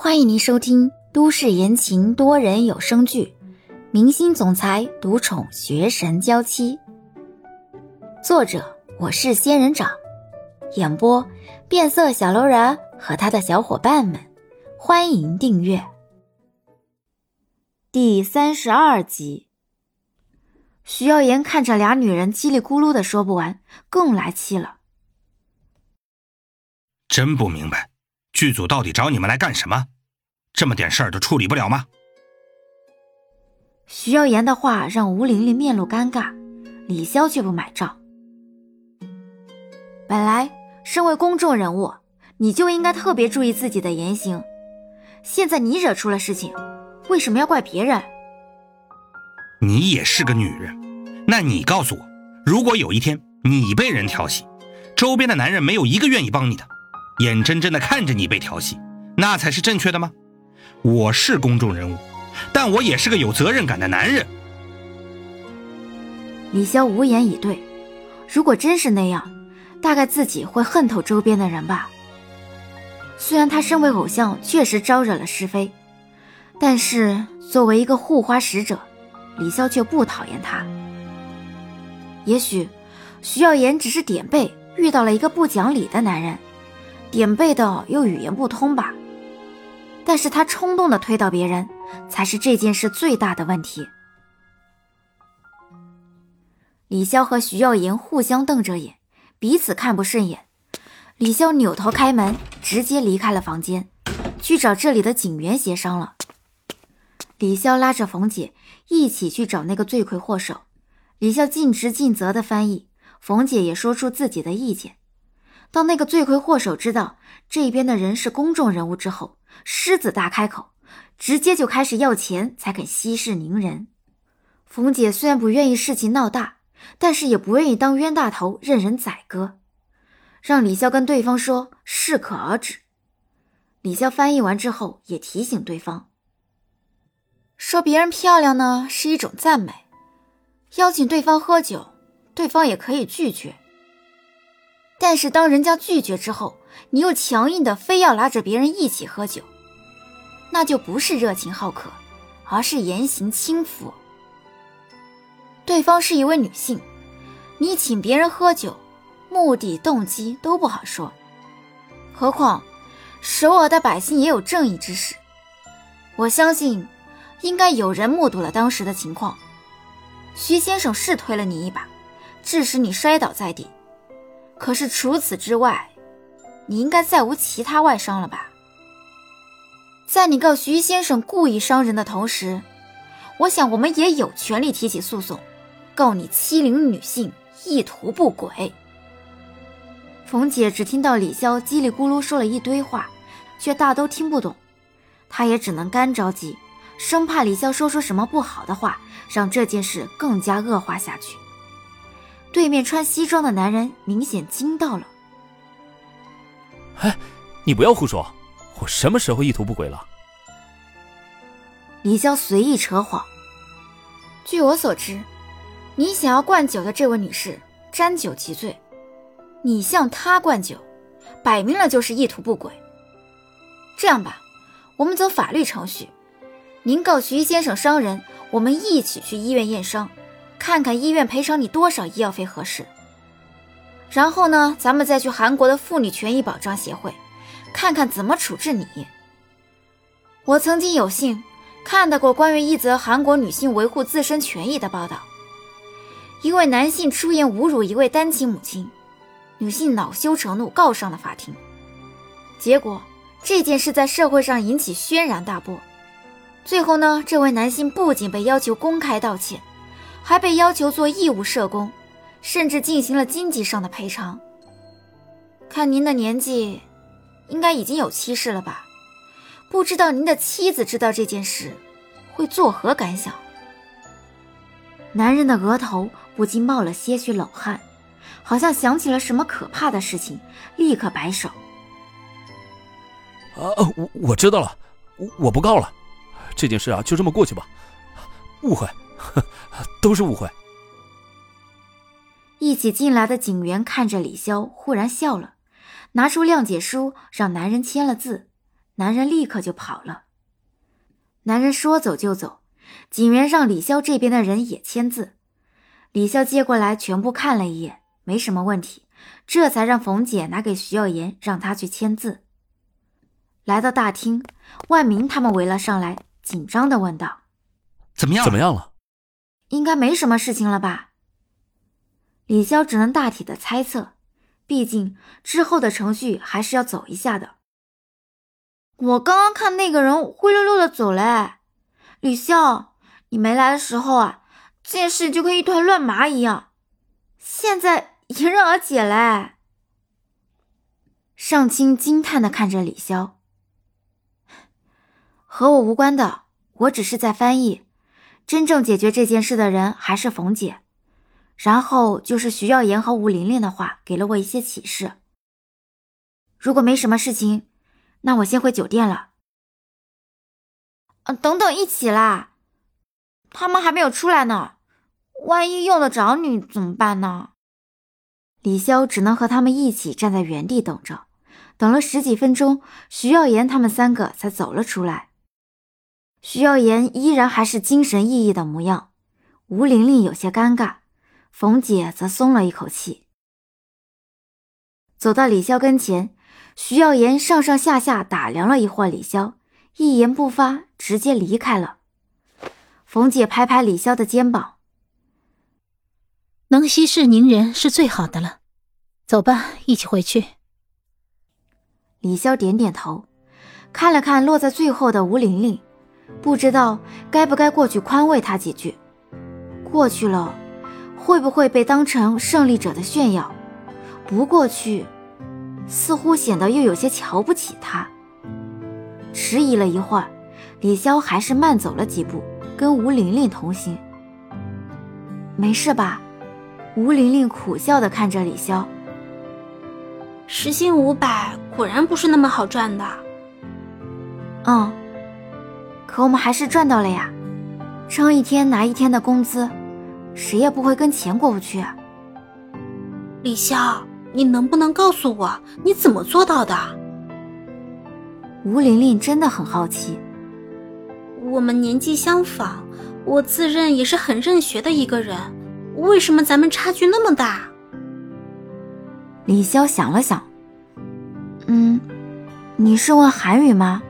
欢迎您收听都市言情多人有声剧《明星总裁独宠学神娇妻》，作者我是仙人掌，演播变色小楼人和他的小伙伴们。欢迎订阅第三十二集。徐耀言看着俩女人叽里咕噜的说不完，更来气了。真不明白，剧组到底找你们来干什么？这么点事儿都处理不了吗？徐耀言的话让吴玲玲面露尴尬，李潇却不买账。本来身为公众人物，你就应该特别注意自己的言行。现在你惹出了事情，为什么要怪别人？你也是个女人，那你告诉我，如果有一天你被人调戏，周边的男人没有一个愿意帮你的，眼睁睁的看着你被调戏，那才是正确的吗？我是公众人物，但我也是个有责任感的男人。李潇无言以对。如果真是那样，大概自己会恨透周边的人吧。虽然他身为偶像，确实招惹了是非，但是作为一个护花使者，李潇却不讨厌他。也许徐耀言只是点背遇到了一个不讲理的男人，点背的又语言不通吧。但是他冲动的推倒别人，才是这件事最大的问题。李潇和徐耀莹互相瞪着眼，彼此看不顺眼。李潇扭头开门，直接离开了房间，去找这里的警员协商了。李潇拉着冯姐一起去找那个罪魁祸首。李潇尽职尽责的翻译，冯姐也说出自己的意见。当那个罪魁祸首知道这边的人是公众人物之后，狮子大开口，直接就开始要钱才肯息事宁人。冯姐虽然不愿意事情闹大，但是也不愿意当冤大头任人宰割。让李潇跟对方说适可而止。李潇翻译完之后，也提醒对方，说别人漂亮呢是一种赞美，邀请对方喝酒，对方也可以拒绝。但是当人家拒绝之后，你又强硬的非要拉着别人一起喝酒，那就不是热情好客，而是言行轻浮。对方是一位女性，你请别人喝酒。目的动机都不好说，何况首尔的百姓也有正义之士。我相信，应该有人目睹了当时的情况。徐先生是推了你一把，致使你摔倒在地。可是除此之外，你应该再无其他外伤了吧？在你告徐先生故意伤人的同时，我想我们也有权利提起诉讼，告你欺凌女性，意图不轨。冯姐只听到李潇叽里咕噜说了一堆话，却大都听不懂。她也只能干着急，生怕李潇说出什么不好的话，让这件事更加恶化下去。对面穿西装的男人明显惊到了。哎，你不要胡说，我什么时候意图不轨了？李潇随意扯谎。据我所知，你想要灌酒的这位女士沾酒即醉。你向她灌酒，摆明了就是意图不轨。这样吧，我们走法律程序，您告徐先生伤人，我们一起去医院验伤，看看医院赔偿你多少医药费合适。然后呢，咱们再去韩国的妇女权益保障协会，看看怎么处置你。我曾经有幸看到过关于一则韩国女性维护自身权益的报道，一位男性出言侮辱一位单亲母亲。女性恼羞成怒，告上了法庭。结果这件事在社会上引起轩然大波。最后呢，这位男性不仅被要求公开道歉，还被要求做义务社工，甚至进行了经济上的赔偿。看您的年纪，应该已经有妻室了吧？不知道您的妻子知道这件事，会作何感想？男人的额头不禁冒了些许冷汗。好像想起了什么可怕的事情，立刻摆手。啊，我我知道了，我我不告了，这件事啊就这么过去吧。误会，都是误会。一起进来的警员看着李潇，忽然笑了，拿出谅解书让男人签了字，男人立刻就跑了。男人说走就走，警员让李潇这边的人也签字。李潇接过来，全部看了一眼，没什么问题，这才让冯姐拿给徐耀言，让他去签字。来到大厅，万明他们围了上来，紧张的问道：“怎么样？怎么样了？应该没什么事情了吧？”李潇只能大体的猜测，毕竟之后的程序还是要走一下的。我刚刚看那个人灰溜溜的走嘞，李潇，你没来的时候啊，这件事就跟一团乱麻一样，现在迎刃而解嘞。上清惊叹的看着李潇，和我无关的，我只是在翻译，真正解决这件事的人还是冯姐，然后就是徐耀言和吴玲玲的话给了我一些启示。如果没什么事情。那我先回酒店了。嗯等等，一起啦！他们还没有出来呢，万一用得着你怎么办呢？李潇只能和他们一起站在原地等着。等了十几分钟，徐耀言他们三个才走了出来。徐耀言依然还是精神奕奕的模样，吴玲玲有些尴尬，冯姐则松了一口气。走到李潇跟前。徐耀言上上下下打量了一会儿李潇，一言不发，直接离开了。冯姐拍拍李潇的肩膀：“能息事宁人是最好的了，走吧，一起回去。”李潇点点头，看了看落在最后的吴玲玲，不知道该不该过去宽慰他几句。过去了，会不会被当成胜利者的炫耀？不过去。似乎显得又有些瞧不起他。迟疑了一会儿，李潇还是慢走了几步，跟吴玲玲同行。没事吧？吴玲玲苦笑的看着李潇。时薪五百，果然不是那么好赚的。嗯，可我们还是赚到了呀，撑一天拿一天的工资，谁也不会跟钱过不去。李潇。你能不能告诉我你怎么做到的？吴玲玲真的很好奇。我们年纪相仿，我自认也是很认学的一个人，为什么咱们差距那么大？李潇想了想，嗯，你是问韩语吗？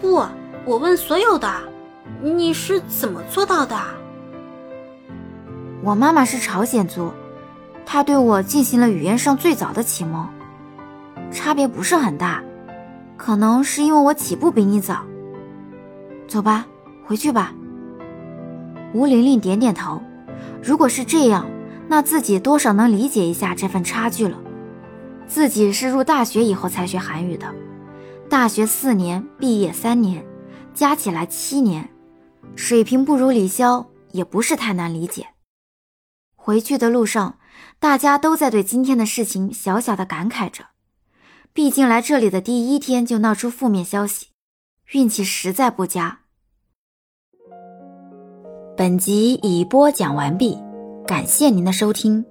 不，我问所有的。你是怎么做到的？我妈妈是朝鲜族。她对我进行了语言上最早的启蒙，差别不是很大，可能是因为我起步比你早。走吧，回去吧。吴玲玲点点头，如果是这样，那自己多少能理解一下这份差距了。自己是入大学以后才学韩语的，大学四年，毕业三年，加起来七年，水平不如李潇，也不是太难理解。回去的路上。大家都在对今天的事情小小的感慨着，毕竟来这里的第一天就闹出负面消息，运气实在不佳。本集已播讲完毕，感谢您的收听。